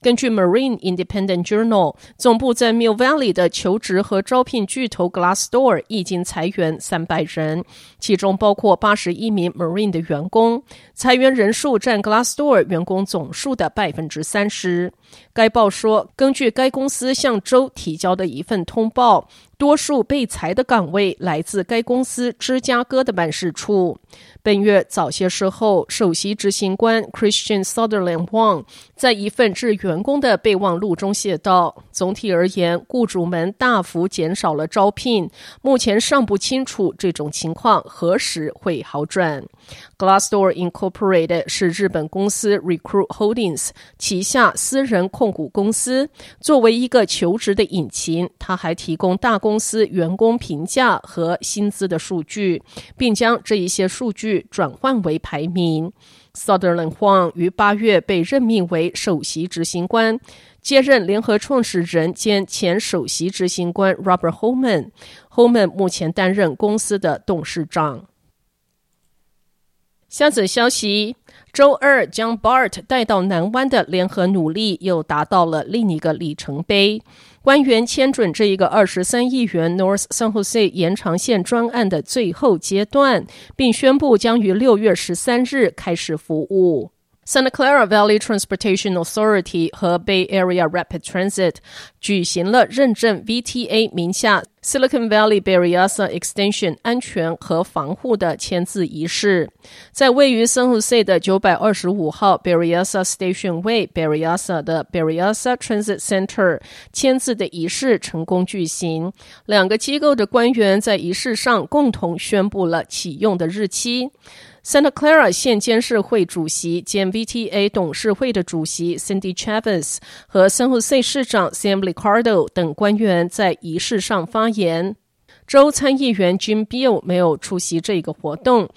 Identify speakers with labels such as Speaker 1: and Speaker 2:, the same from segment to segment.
Speaker 1: 根据 Marine Independent Journal，总部在 Mill Valley 的求职和招聘巨头 Glassdoor 已经裁员三百人，其中包括八十一名 Marine 的员工。裁员人数占 Glassdoor 员工总数的百分之三十。该报说，根据该公司向州提交的一份通报，多数被裁的岗位来自该公司芝加哥的办事处。本月早些时候，首席执行官 Christian Sutherland Wang 在一份致员工的备忘录中写道：“总体而言，雇主们大幅减少了招聘，目前尚不清楚这种情况何时会好转。” Glassdoor Incorporated 是日本公司 Recruit Holdings 旗下私人控股公司，作为一个求职的引擎，它还提供大公司员工评价和薪资的数据，并将这一些数据。转换为排名。Sutherland Huang 于八月被任命为首席执行官，接任联合创始人兼前首席执行官 Robert Holman。Holman 目前担任公司的董事长。下则消息：周二将 BART 带到南湾的联合努力又达到了另一个里程碑。官员签准这一个二十三亿元 North San Jose 延长线专案的最后阶段，并宣布将于六月十三日开始服务。Santa Clara Valley Transportation Authority 和 Bay Area Rapid Transit 举行了认证 VTA 名下 Silicon Valley Berryessa Extension 安全和防护的签字仪式，在位于 San Jose 的九百二十五号 Berryessa Station Way Berryessa 的 Berryessa Transit Center 签字的仪式成功举行。两个机构的官员在仪式上共同宣布了启用的日期。Santa Clara 县监事会主席兼 VTA 董事会的主席 Cindy Chavez 和 San Jose 市长 Sam Liccardo 等官员在仪式上发。州参议员 Jim Bil 没有出席这个活动。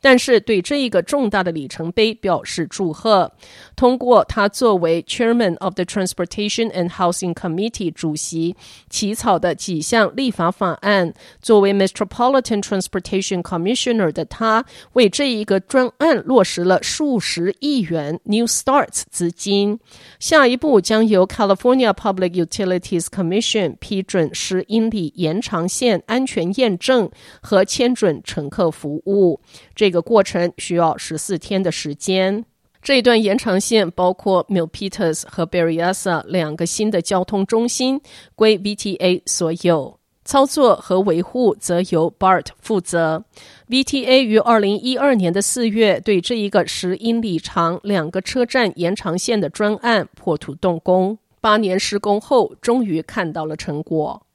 Speaker 1: 但是对这一个重大的里程碑表示祝贺。通过他作为 Chairman of the Transportation and Housing Committee 主席起草的几项立法法案，作为 Metropolitan Transportation Commissioner 的他，为这一个专案落实了数十亿元 New Starts 资金。下一步将由 California Public Utilities Commission 批准十英里延长线安全验证和签准乘客服务。这这个过程需要十四天的时间。这一段延长线包括 Milpitas 和 Berryessa 两个新的交通中心，归 VTA 所有，操作和维护则由 BART 负责。VTA 于二零一二年的四月对这一个十英里长两个车站延长线的专案破土动工，八年施工后，终于看到了成果。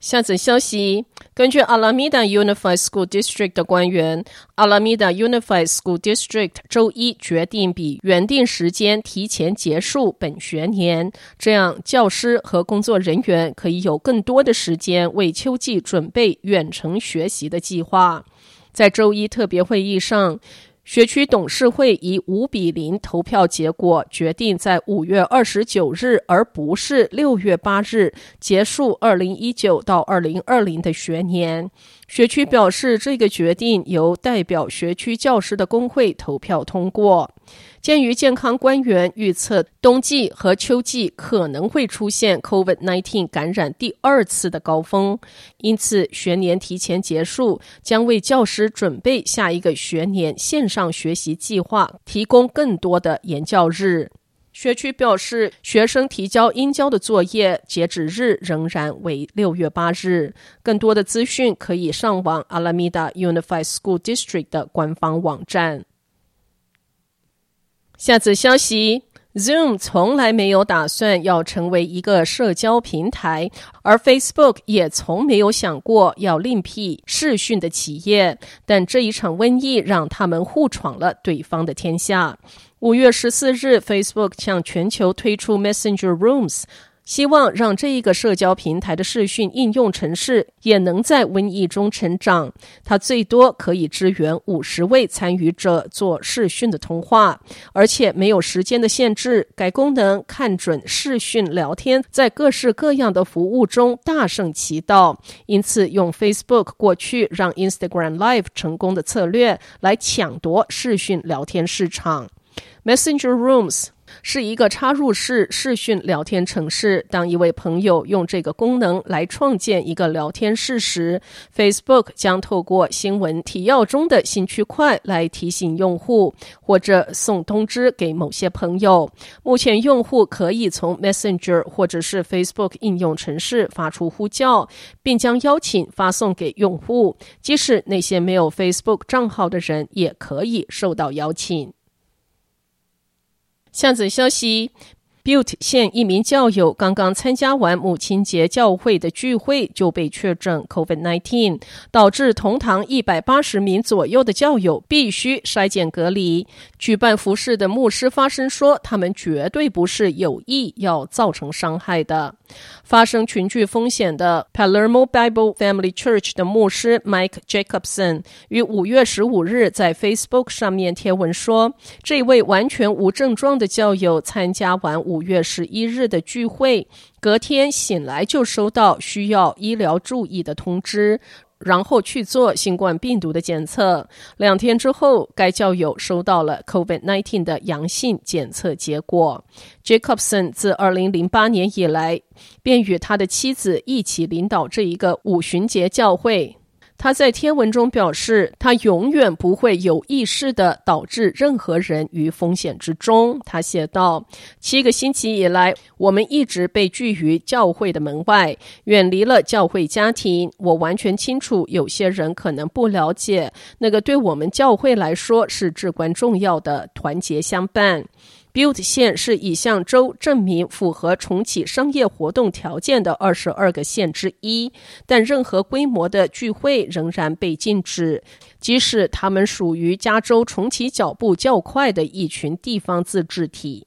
Speaker 1: 下则消息，根据 Alameda Unified School District 的官员，Alameda Unified School District 周一决定比原定时间提前结束本学年，这样教师和工作人员可以有更多的时间为秋季准备远程学习的计划。在周一特别会议上，学区董事会以五比零投票结果决定，在五月二十九日，而不是六月八日结束二零一九到二零二零的学年。学区表示，这个决定由代表学区教师的工会投票通过。鉴于健康官员预测冬季和秋季可能会出现 COVID-19 感染第二次的高峰，因此学年提前结束将为教师准备下一个学年线上学习计划提供更多的研教日。学区表示，学生提交应交的作业截止日仍然为六月八日。更多的资讯可以上网 Alameda Unified School District 的官方网站。下则消息：Zoom 从来没有打算要成为一个社交平台，而 Facebook 也从没有想过要另辟视讯的企业。但这一场瘟疫让他们互闯了对方的天下。五月十四日，Facebook 向全球推出 Messenger Rooms。希望让这一个社交平台的视讯应用程式也能在瘟疫中成长。它最多可以支援五十位参与者做视讯的通话，而且没有时间的限制。该功能看准视讯聊天在各式各样的服务中大胜其道，因此用 Facebook 过去让 Instagram Live 成功的策略来抢夺视讯聊天市场。Messenger Rooms。是一个插入式视讯聊天程式。当一位朋友用这个功能来创建一个聊天室时，Facebook 将透过新闻提要中的新区块来提醒用户，或者送通知给某些朋友。目前，用户可以从 Messenger 或者是 Facebook 应用程式发出呼叫，并将邀请发送给用户。即使那些没有 Facebook 账号的人，也可以受到邀请。下则消息。Butte 县一名教友刚刚参加完母亲节教会的聚会，就被确诊 COVID-19，导致同堂一百八十名左右的教友必须筛检隔离。举办服事的牧师发声说，他们绝对不是有意要造成伤害的。发生群聚风险的 Palermo Bible Family Church 的牧师 Mike Jacobson 于五月十五日在 Facebook 上面贴文说，这位完全无症状的教友参加完五五月十一日的聚会，隔天醒来就收到需要医疗注意的通知，然后去做新冠病毒的检测。两天之后，该教友收到了 COVID-19 的阳性检测结果。Jacobson 自二零零八年以来，便与他的妻子一起领导这一个五旬节教会。他在天文中表示，他永远不会有意识地导致任何人于风险之中。他写道：“七个星期以来，我们一直被拒于教会的门外，远离了教会家庭。我完全清楚，有些人可能不了解，那个对我们教会来说是至关重要的团结相伴。” Butte 县是已向州证明符合重启商业活动条件的二十二个县之一，但任何规模的聚会仍然被禁止，即使他们属于加州重启脚步较快的一群地方自治体。